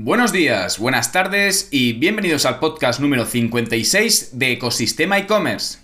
Buenos días, buenas tardes y bienvenidos al podcast número 56 de Ecosistema e-commerce.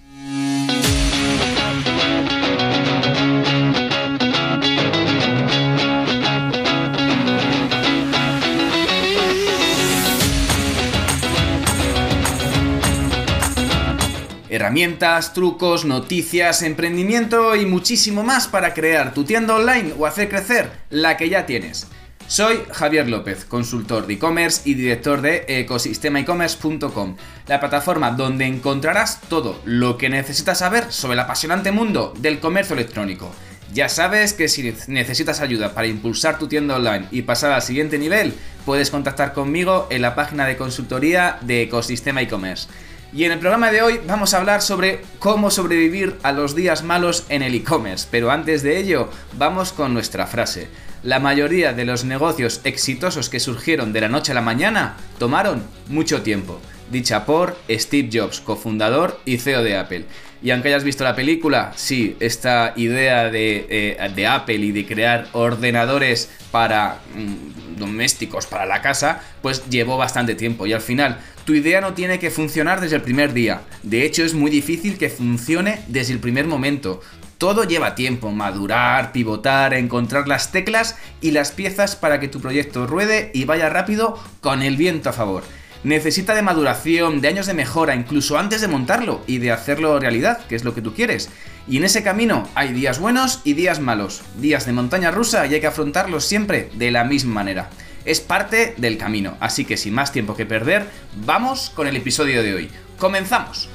herramientas, trucos, noticias, emprendimiento y muchísimo más para crear tu tienda online o hacer crecer la que ya tienes. Soy Javier López, consultor de e-commerce y director de ecosistemaecommerce.com, la plataforma donde encontrarás todo lo que necesitas saber sobre el apasionante mundo del comercio electrónico. Ya sabes que si necesitas ayuda para impulsar tu tienda online y pasar al siguiente nivel, puedes contactar conmigo en la página de consultoría de Ecosistema e-commerce. Y en el programa de hoy vamos a hablar sobre cómo sobrevivir a los días malos en el e-commerce. Pero antes de ello, vamos con nuestra frase. La mayoría de los negocios exitosos que surgieron de la noche a la mañana tomaron mucho tiempo. Dicha por Steve Jobs, cofundador y CEO de Apple. Y aunque hayas visto la película, sí, esta idea de, eh, Apple y de crear ordenadores para mm, domésticos, para la casa, pues llevó bastante tiempo. Y al final tu idea no tiene que funcionar desde el primer día. De hecho, es muy difícil que funcione desde el primer momento. Todo lleva tiempo, madurar, pivotar, encontrar las teclas y las piezas para que tu proyecto ruede y vaya rápido con el viento a favor. Necesita de maduración, de años de mejora, incluso antes de montarlo y de hacerlo realidad, que es lo que tú quieres. Y en ese camino hay días buenos y días malos, días de montaña rusa y hay que afrontarlos siempre de la misma manera es parte del camino. Así que sin más tiempo que perder, vamos con el episodio de hoy. ¡Comenzamos!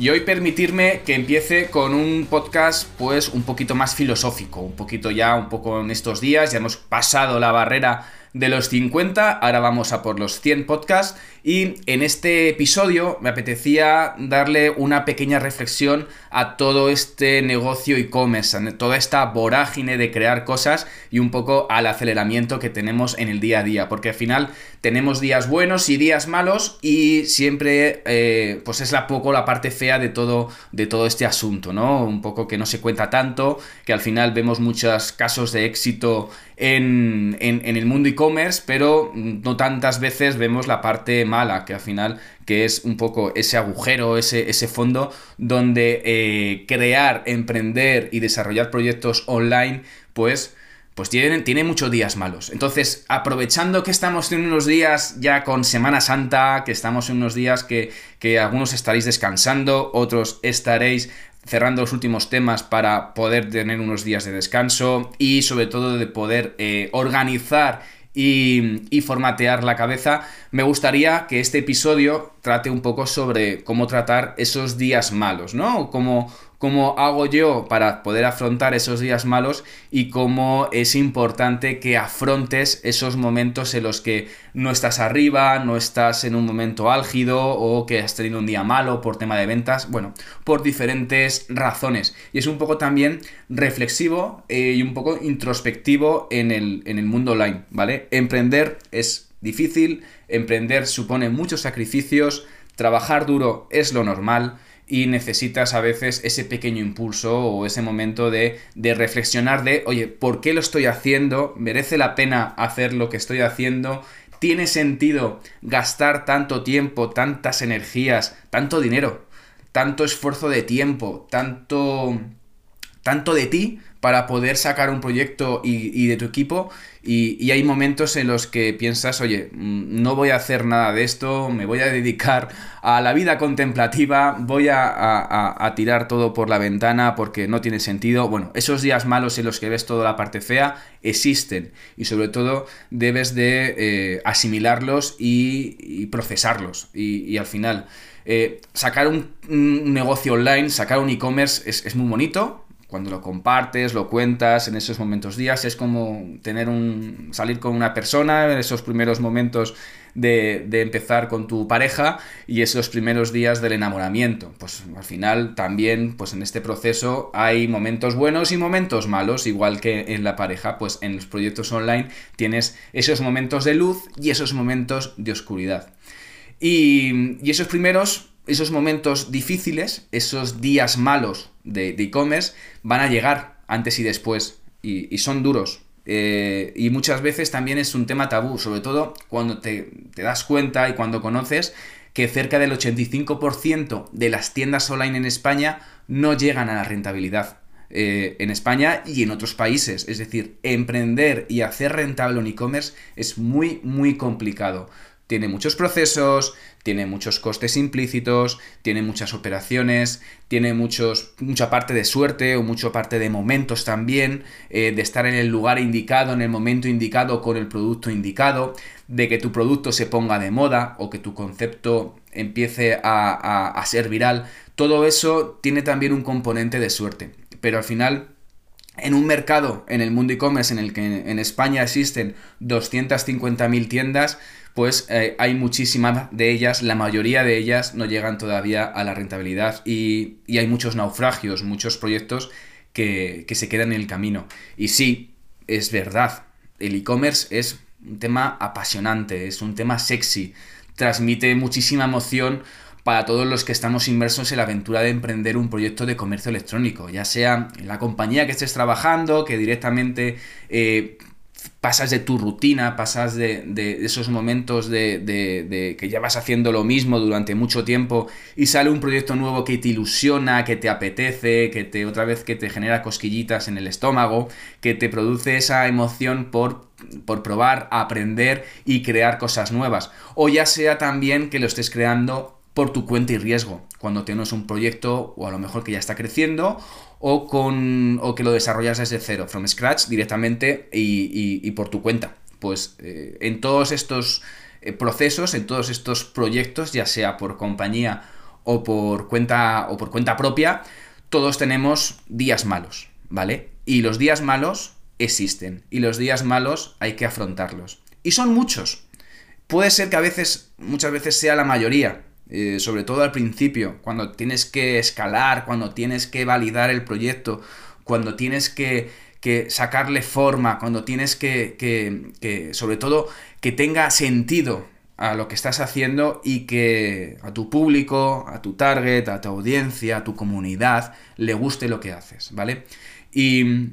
Y hoy permitirme que empiece con un podcast pues un poquito más filosófico, un poquito ya, un poco en estos días, ya hemos pasado la barrera de los 50, ahora vamos a por los 100 podcasts y en este episodio me apetecía darle una pequeña reflexión a todo este negocio e-commerce, a toda esta vorágine de crear cosas y un poco al aceleramiento que tenemos en el día a día, porque al final tenemos días buenos y días malos y siempre eh, pues es la poco la parte fea de todo, de todo este asunto, ¿no? Un poco que no se cuenta tanto, que al final vemos muchos casos de éxito en, el mundo e-commerce, pero no tantas veces vemos la parte mala, que al final que es un poco ese agujero, ese, ese fondo donde eh, crear, emprender y desarrollar proyectos online, pues pues tiene, muchos días malos. Entonces, aprovechando que estamos en unos días ya con Semana Santa, que estamos en unos días que, que algunos estaréis descansando, otros estaréis cerrando los últimos temas para poder tener unos días de descanso y sobre todo de poder eh, organizar y, formatear la cabeza, me gustaría que este episodio trate un poco sobre cómo tratar esos días malos, ¿no? Cómo, cómo hago yo para poder afrontar esos días malos y cómo es importante que afrontes esos momentos en los que no estás arriba, no estás en un momento álgido o que has tenido un día malo por tema de ventas, bueno, por diferentes razones. Y es un poco también reflexivo eh, y un poco introspectivo en el, en el mundo online, ¿vale? Emprender es difícil, emprender supone muchos sacrificios, trabajar duro es lo normal, y necesitas a veces ese pequeño impulso o ese momento de, reflexionar de, oye, ¿por qué lo estoy haciendo? ¿Merece la pena hacer lo que estoy haciendo? ¿Tiene sentido gastar tanto tiempo, tantas energías, tanto dinero, tanto esfuerzo de tiempo, tanto, tanto de ti para poder sacar un proyecto y, de tu equipo y, hay momentos en los que piensas, oye, mm, no voy a hacer nada de esto, me voy a dedicar a la vida contemplativa, voy a, tirar todo por la ventana porque no tiene sentido. Bueno, esos días malos en los que ves toda la parte fea existen y sobre todo debes de eh, asimilarlos y, procesarlos y, al final... Eh, sacar un, negocio online, sacar un e-commerce es muy bonito, cuando lo compartes, lo cuentas en esos momentos días, es como tener un. salir con una persona en esos primeros momentos de, de, empezar con tu pareja y esos primeros días del enamoramiento. Pues al final también, pues en este proceso hay momentos buenos y momentos malos, igual que en la pareja, pues en los proyectos online tienes esos momentos de luz y esos momentos de oscuridad. Y, y esos primeros esos momentos difíciles, esos días malos de e-commerce van a llegar antes y después, y, son duros. Eh, y muchas veces también es un tema tabú, sobre todo cuando te, das cuenta y cuando conoces que cerca del 85% de las tiendas online en España no llegan a la rentabilidad. Eh, en España y en otros países. Es decir, emprender y hacer rentable un e-commerce es muy, muy complicado. Tiene muchos procesos, tiene muchos costes implícitos, tiene muchas operaciones, tiene muchos, mucha parte de suerte o mucha parte de momentos también, eh, de estar en el lugar indicado, en el momento indicado, con el producto indicado, de que tu producto se ponga de moda o que tu concepto empiece a ser viral. Todo eso tiene también un componente de suerte pero al final en un mercado, en el mundo e-commerce, en el que en España existen 250.000 tiendas, pues eh, hay muchísimas de ellas, la mayoría de ellas no llegan todavía a la rentabilidad y, hay muchos naufragios, muchos proyectos que, que, se quedan en el camino. Y sí, es verdad, el e-commerce es un tema apasionante, es un tema sexy, transmite muchísima emoción para todos los que estamos inmersos en la aventura de emprender un proyecto de comercio electrónico, ya sea en la compañía que estés trabajando, que directamente eh, pasas de tu rutina, pasas de, esos momentos de, que ya vas haciendo lo mismo durante mucho tiempo y sale un proyecto nuevo que te ilusiona, que te apetece, que te otra vez que te genera cosquillitas en el estómago, que te produce esa emoción por por probar, aprender y crear cosas nuevas. O ya sea también que lo estés creando por tu cuenta y riesgo, cuando tienes un proyecto o a lo mejor que ya está creciendo o, con, o que lo desarrollas desde cero, from scratch directamente y, por tu cuenta. Pues eh, en todos estos eh, procesos, en todos estos proyectos, ya sea por compañía o por cuenta o por cuenta propia, todos tenemos días malos, ¿vale? Y los días malos existen y los días malos hay que afrontarlos. Y son muchos. Puede ser que a veces, muchas veces sea la mayoría, eh, sobre todo al principio, cuando tienes que escalar, cuando tienes que validar el proyecto, cuando tienes que, sacarle forma, cuando tienes que, que, sobre todo, que tenga sentido a lo que estás haciendo y que a tu público, a tu target, a tu audiencia, a tu comunidad, le guste lo que haces, ¿vale? Y,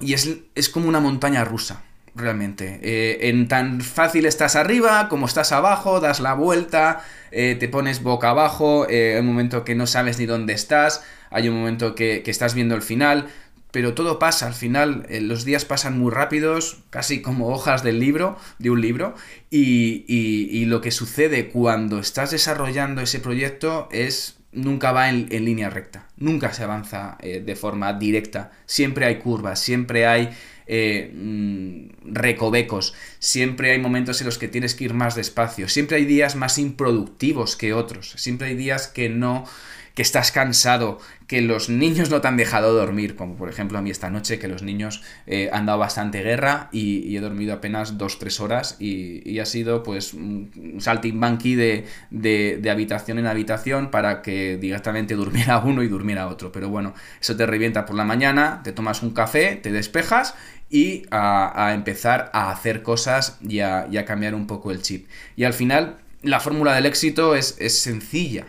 y es, es como una montaña rusa realmente. Eh, en tan fácil estás arriba como estás abajo, das la vuelta, eh, te pones boca abajo, eh, hay un momento que no sabes ni dónde estás, hay un momento que, estás viendo el final, pero todo pasa, al final los días pasan muy rápidos, casi como hojas del libro, de un libro, y, y lo que sucede cuando estás desarrollando ese proyecto es nunca va en, línea recta, nunca se avanza de forma directa, siempre hay curvas, siempre hay eh, mm, recovecos, siempre hay momentos en los que tienes que ir más despacio, siempre hay días más improductivos que otros, siempre hay días que no que estás cansado, que los niños no te han dejado dormir, como por ejemplo a mí esta noche, que los niños eh, han dado bastante guerra y, he dormido apenas 2-3 horas y, ha sido pues un saltimbanqui de, de, de habitación en habitación para que directamente durmiera uno y durmiera otro. Pero bueno, eso te revienta por la mañana, te tomas un café, te despejas y a, empezar a hacer cosas y a, cambiar un poco el chip. Y al final, la fórmula del éxito es, sencilla.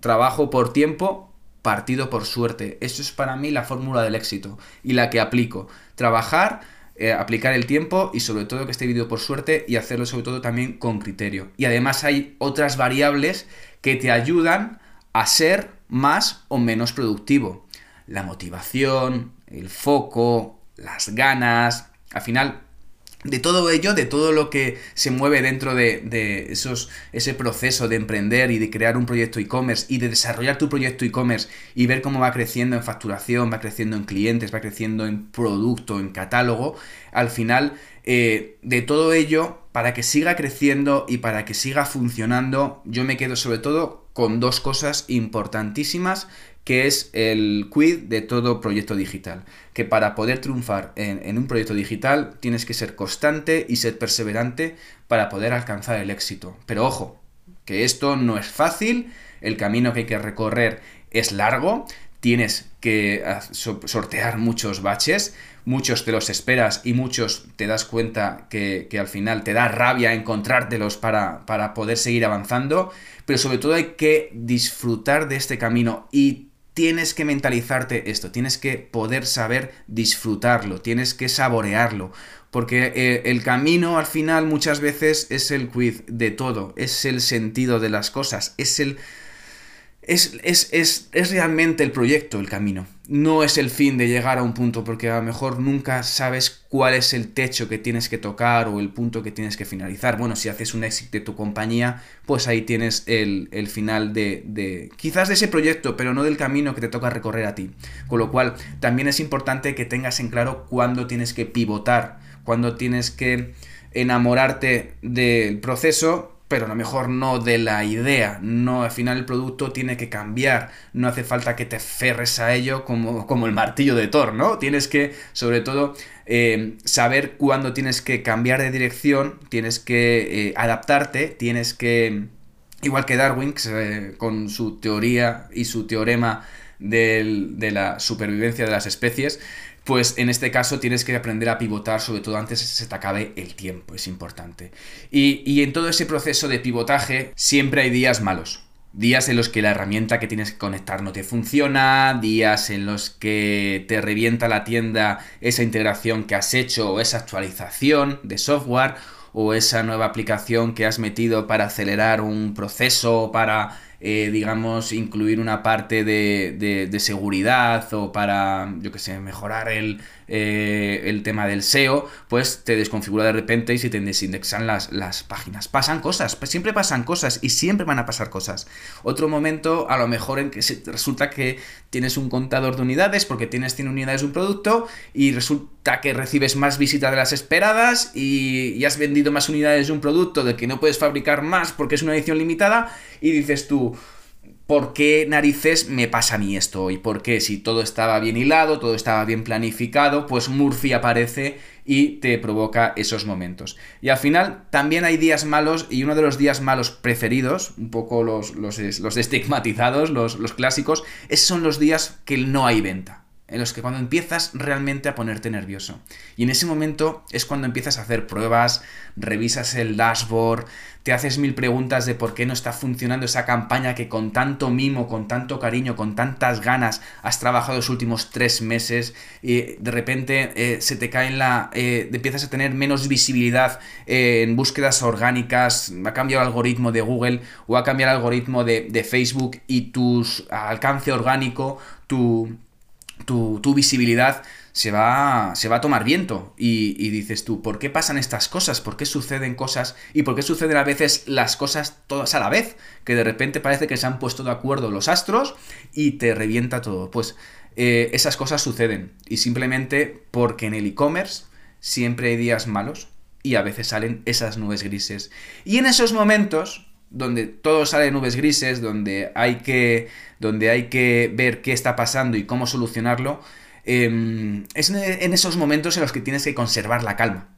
Trabajo por tiempo, partido por suerte. Eso es para mí la fórmula del éxito y la que aplico. Trabajar, eh, aplicar el tiempo y sobre todo que esté dividido por suerte y hacerlo sobre todo también con criterio. Y además hay otras variables que te ayudan a ser más o menos productivo. La motivación, el foco, las ganas, al final de todo ello, de todo lo que se mueve dentro de, esos, ese proceso de emprender y de crear un proyecto e-commerce y de desarrollar tu proyecto e-commerce y ver cómo va creciendo en facturación, va creciendo en clientes, va creciendo en producto, en catálogo, al final eh, de todo ello, para que siga creciendo y para que siga funcionando, yo me quedo sobre todo con dos cosas importantísimas que es el quid de todo proyecto digital. Que para poder triunfar en, un proyecto digital tienes que ser constante y ser perseverante para poder alcanzar el éxito. Pero ojo, que esto no es fácil, el camino que hay que recorrer es largo, tienes que sortear muchos baches, muchos te los esperas y muchos te das cuenta que, al final te da rabia encontrártelos para, para poder seguir avanzando, pero sobre todo hay que disfrutar de este camino y tienes que mentalizarte esto, tienes que poder saber disfrutarlo, tienes que saborearlo, porque eh, el camino al final muchas veces es el quiz de todo, es el sentido de las cosas, es el es, es, realmente el proyecto, el camino. No es el fin de llegar a un punto, porque a lo mejor nunca sabes cuál es el techo que tienes que tocar o el punto que tienes que finalizar. Bueno, si haces un éxito de tu compañía, pues ahí tienes el, final de, de, quizás de ese proyecto, pero no del camino que te toca recorrer a ti. Con lo cual, también es importante que tengas en claro cuándo tienes que pivotar, cuándo tienes que enamorarte del proceso pero a lo mejor no de la idea. No, al final el producto tiene que cambiar. No hace falta que te ferres a ello como, como el martillo de Thor, ¿no? Tienes que, sobre todo, eh, saber cuándo tienes que cambiar de dirección, tienes que eh, adaptarte, tienes que. Igual que Darwin, con su teoría y su teorema de la supervivencia de las especies, pues en este caso tienes que aprender a pivotar, sobre todo antes de que se te acabe el tiempo, es importante. Y, en todo ese proceso de pivotaje siempre hay días malos. Días en los que la herramienta que tienes que conectar no te funciona, días en los que te revienta la tienda esa integración que has hecho o esa actualización de software o esa nueva aplicación que has metido para acelerar un proceso, para eh, digamos, incluir una parte de, de, seguridad o para, yo que sé, mejorar el, eh, el tema del SEO, pues te desconfigura de repente y se te desindexan las, las páginas. Pasan cosas, pues siempre pasan cosas y siempre van a pasar cosas. Otro momento, a lo mejor en que resulta que tienes un contador de unidades porque tienes 100 unidades de un producto y resulta que recibes más visitas de las esperadas y, y has vendido más unidades de un producto del que no puedes fabricar más porque es una edición limitada y dices tú, ¿por qué narices me pasa a mí esto hoy? ¿Por qué si todo estaba bien hilado, todo estaba bien planificado, pues Murphy aparece y te provoca esos momentos? Y al final también hay días malos y uno de los días malos preferidos, un poco los, los, los estigmatizados, los, los clásicos, esos son los días que no hay venta en los que cuando empiezas realmente a ponerte nervioso. Y en ese momento es cuando empiezas a hacer pruebas, revisas el dashboard, te haces mil preguntas de por qué no está funcionando esa campaña que con tanto mimo, con tanto cariño, con tantas ganas has trabajado los últimos tres meses y de repente eh, se te cae en la... Eh, empiezas a tener menos visibilidad eh, en búsquedas orgánicas, ha cambiado el algoritmo de Google o ha cambiado el algoritmo de, de Facebook y tu alcance orgánico, tu tu, visibilidad se va, se va a tomar viento. Y, dices tú, ¿por qué pasan estas cosas? ¿Por qué suceden cosas? ¿Y por qué suceden a veces las cosas todas a la vez? Que de repente parece que se han puesto de acuerdo los astros y te revienta todo. Pues eh, esas cosas suceden. Y simplemente porque en el e-commerce siempre hay días malos y a veces salen esas nubes grises. Y en esos momentos donde todo sale de nubes grises, donde hay que, donde hay que ver qué está pasando y cómo solucionarlo, em, es en esos momentos en los que tienes que conservar la calma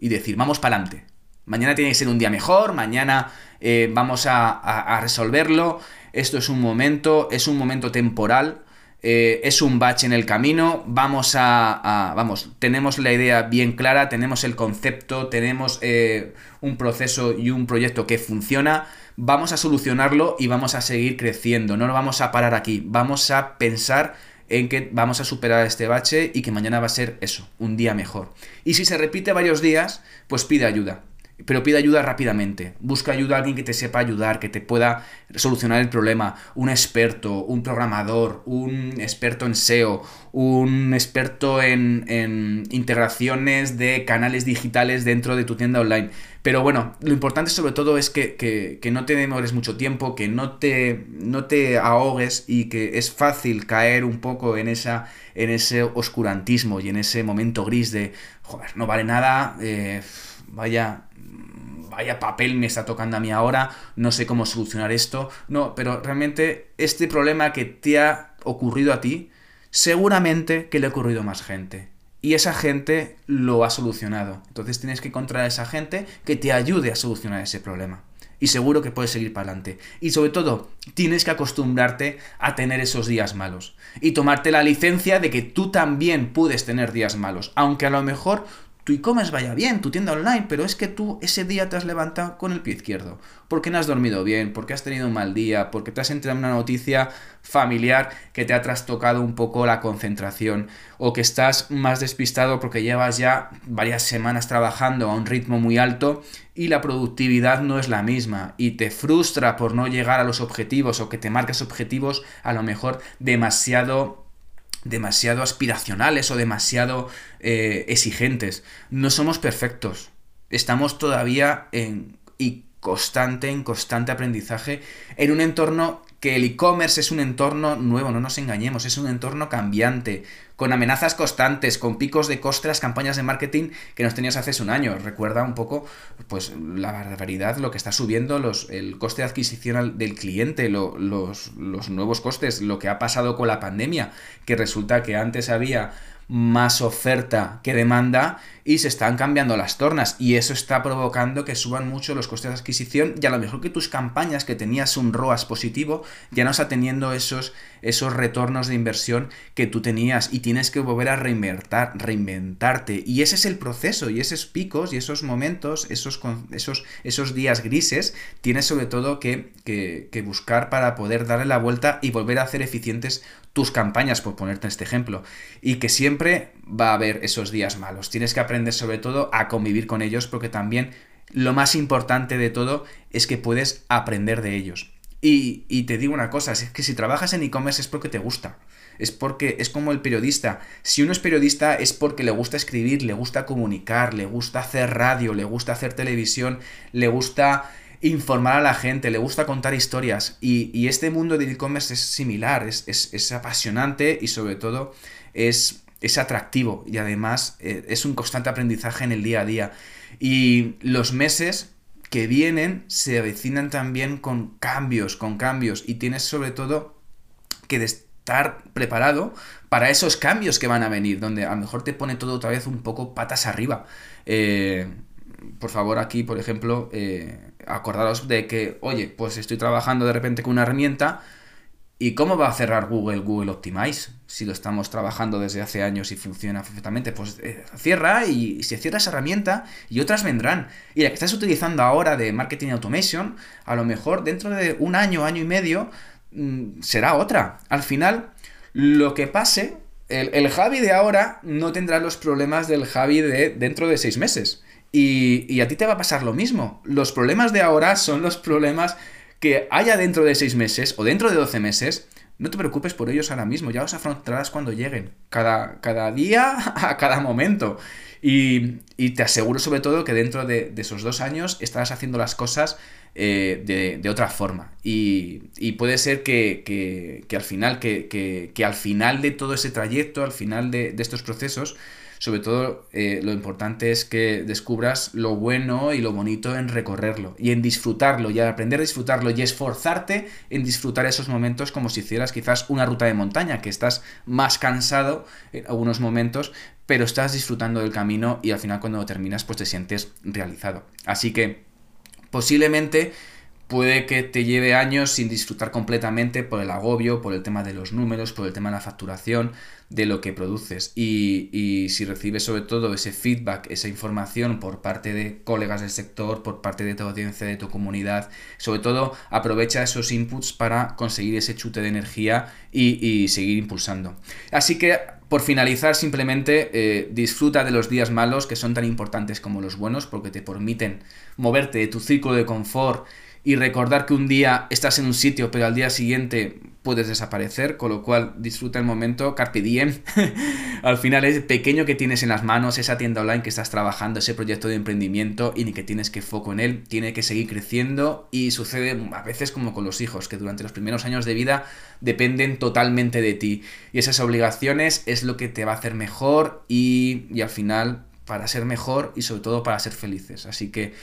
y decir, vamos para adelante. Mañana tiene que ser un día mejor, mañana eh, vamos a, resolverlo, esto es un momento, es un momento temporal, eh, es un bache en el camino, vamos a, vamos, tenemos la idea bien clara, tenemos el concepto, tenemos eh, un proceso y un proyecto que funciona, vamos a solucionarlo y vamos a seguir creciendo, no lo vamos a parar aquí, vamos a pensar en que vamos a superar este bache y que mañana va a ser eso, un día mejor. Y si se repite varios días, pues pide ayuda pero pide ayuda rápidamente. Busca ayuda a alguien que te sepa ayudar, que te pueda solucionar el problema. Un experto, un programador, un experto en SEO, un experto en, en, integraciones de canales digitales dentro de tu tienda online. Pero bueno, lo importante sobre todo es que, que, no te demores mucho tiempo, que no te, no te ahogues y que es fácil caer un poco en, esa, en ese oscurantismo y en ese momento gris de, joder, no vale nada, eh, vaya vaya papel me está tocando a mí ahora, no sé cómo solucionar esto. No, pero realmente este problema que te ha ocurrido a ti, seguramente que le ha ocurrido a más gente. Y esa gente lo ha solucionado. Entonces tienes que encontrar a esa gente que te ayude a solucionar ese problema. Y seguro que puedes seguir para adelante. Y sobre todo, tienes que acostumbrarte a tener esos días malos. Y tomarte la licencia de que tú también puedes tener días malos. Aunque a lo mejor tu e-commerce vaya bien, tu tienda online, pero es que tú ese día te has levantado con el pie izquierdo, porque no has dormido bien, porque has tenido un mal día, porque te has enterado en una noticia familiar que te ha trastocado un poco la concentración, o que estás más despistado porque llevas ya varias semanas trabajando a un ritmo muy alto y la productividad no es la misma, y te frustra por no llegar a los objetivos, o que te marcas objetivos a lo mejor demasiado demasiado aspiracionales o demasiado eh, exigentes. No somos perfectos. Estamos todavía en y constante, en constante aprendizaje en un entorno que el e-commerce es un entorno nuevo, no nos engañemos, es un entorno cambiante, con amenazas constantes, con picos de coste las campañas de marketing que nos tenías hace un año. Recuerda un poco pues la barbaridad, lo que está subiendo los, el coste de adquisición del cliente, los, los nuevos costes, lo que ha pasado con la pandemia, que resulta que antes había más oferta que demanda y se están cambiando las tornas y eso está provocando que suban mucho los costes de adquisición y a lo mejor que tus campañas que tenías un ROAS positivo ya no está teniendo esos, esos retornos de inversión que tú tenías y tienes que volver a reinventar, reinventarte. Y ese es el proceso y esos picos y esos momentos, esos, esos, esos días grises tienes sobre todo que, que, que buscar para poder darle la vuelta y volver a hacer eficientes tus campañas, por ponerte este ejemplo, y que siempre va a haber esos días malos. Tienes que aprender sobre todo a convivir con ellos porque también lo más importante de todo es que puedes aprender de ellos. Y, te digo una cosa, es que si trabajas en e-commerce es porque te gusta. Es porque es como el periodista. Si uno es periodista es porque le gusta escribir, le gusta comunicar, le gusta hacer radio, le gusta hacer televisión, le gusta informar a la gente, le gusta contar historias. Y, este mundo del e-commerce es similar, es, apasionante y sobre todo es, es atractivo. Y además eh, es un constante aprendizaje en el día a día. Y los meses que vienen se avecinan también con cambios, con cambios. Y tienes sobre todo que estar preparado para esos cambios que van a venir, donde a lo mejor te pone todo otra vez un poco patas arriba. Eh, por favor, aquí, por ejemplo, eh, acordaros de que, oye, pues estoy trabajando de repente con una herramienta. ¿Y cómo va a cerrar Google Google Optimize? Si lo estamos trabajando desde hace años y funciona perfectamente, pues eh, cierra y se cierra esa herramienta y otras vendrán. Y la que estás utilizando ahora de Marketing Automation, a lo mejor dentro de un año, año y medio, mm, será otra. Al final, lo que pase, el, el Javi de ahora no tendrá los problemas del Javi de dentro de seis meses. Y, a ti te va a pasar lo mismo. Los problemas de ahora son los problemas que haya dentro de 6 meses o dentro de 12 meses. No te preocupes por ellos ahora mismo, ya los afrontarás cuando lleguen. Cada, cada día, a cada momento. Y, te aseguro sobre todo que dentro de, esos dos años estarás haciendo las cosas eh, de, otra forma. Y, puede ser que, al final, que, al final de todo ese trayecto, al final de estos procesos, sobre todo eh, lo importante es que descubras lo bueno y lo bonito en recorrerlo y en disfrutarlo y aprender a disfrutarlo y esforzarte en disfrutar esos momentos como si hicieras quizás una ruta de montaña, que estás más cansado en algunos momentos, pero estás disfrutando del camino y al final cuando terminas pues te sientes realizado. Así que posiblemente puede que te lleve años sin disfrutar completamente por el agobio, por el tema de los números, por el tema de la facturación, de lo que produces. Y, si recibes sobre todo ese feedback, esa información por parte de colegas del sector, por parte de tu audiencia, de tu comunidad, sobre todo aprovecha esos inputs para conseguir ese chute de energía y, seguir impulsando. Así que por finalizar, simplemente eh, disfruta de los días malos que son tan importantes como los buenos porque te permiten moverte de tu círculo de confort y recordar que un día estás en un sitio pero al día siguiente puedes desaparecer, con lo cual disfruta el momento, carpe diem. al final es pequeño que tienes en las manos, esa tienda online que estás trabajando, ese proyecto de emprendimiento y ni que tienes que foco en él, tiene que seguir creciendo y sucede a veces como con los hijos, que durante los primeros años de vida dependen totalmente de ti y esas obligaciones es lo que te va a hacer mejor y, y al final para ser mejor y sobre todo para ser felices. Así que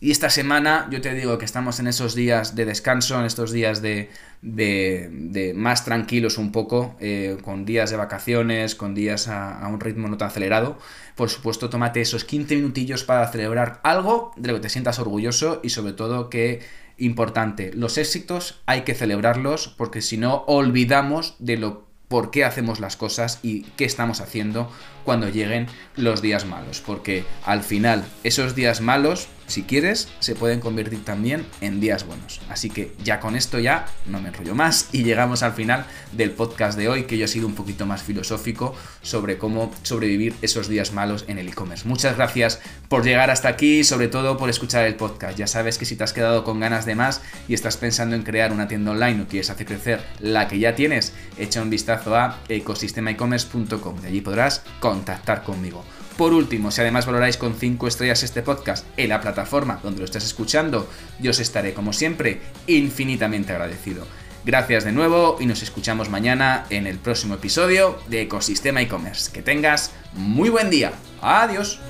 y esta semana yo te digo que estamos en esos días de descanso, en estos días de, de, más tranquilos un poco, eh, con días de vacaciones, con días a, un ritmo no tan acelerado. Por supuesto, tómate esos 15 minutillos para celebrar algo de lo que te sientas orgulloso y sobre todo que, importante, los éxitos hay que celebrarlos porque si no olvidamos de lo por qué hacemos las cosas y qué estamos haciendo cuando lleguen los días malos. Porque al final, esos días malos, si quieres, se pueden convertir también en días buenos. Así que ya con esto ya no me enrollo más y llegamos al final del podcast de hoy, que yo he sido un poquito más filosófico sobre cómo sobrevivir esos días malos en el e-commerce. Muchas gracias por llegar hasta aquí y sobre todo por escuchar el podcast. Ya sabes que si te has quedado con ganas de más y estás pensando en crear una tienda online o quieres hacer crecer la que ya tienes, echa un vistazo a ecosistemaecommerce.com. De allí podrás contactar conmigo. Por último, si además valoráis con 5 estrellas este podcast en la plataforma donde lo estás escuchando, yo os estaré como siempre infinitamente agradecido. Gracias de nuevo y nos escuchamos mañana en el próximo episodio de Ecosistema e-commerce. Que tengas muy buen día. Adiós.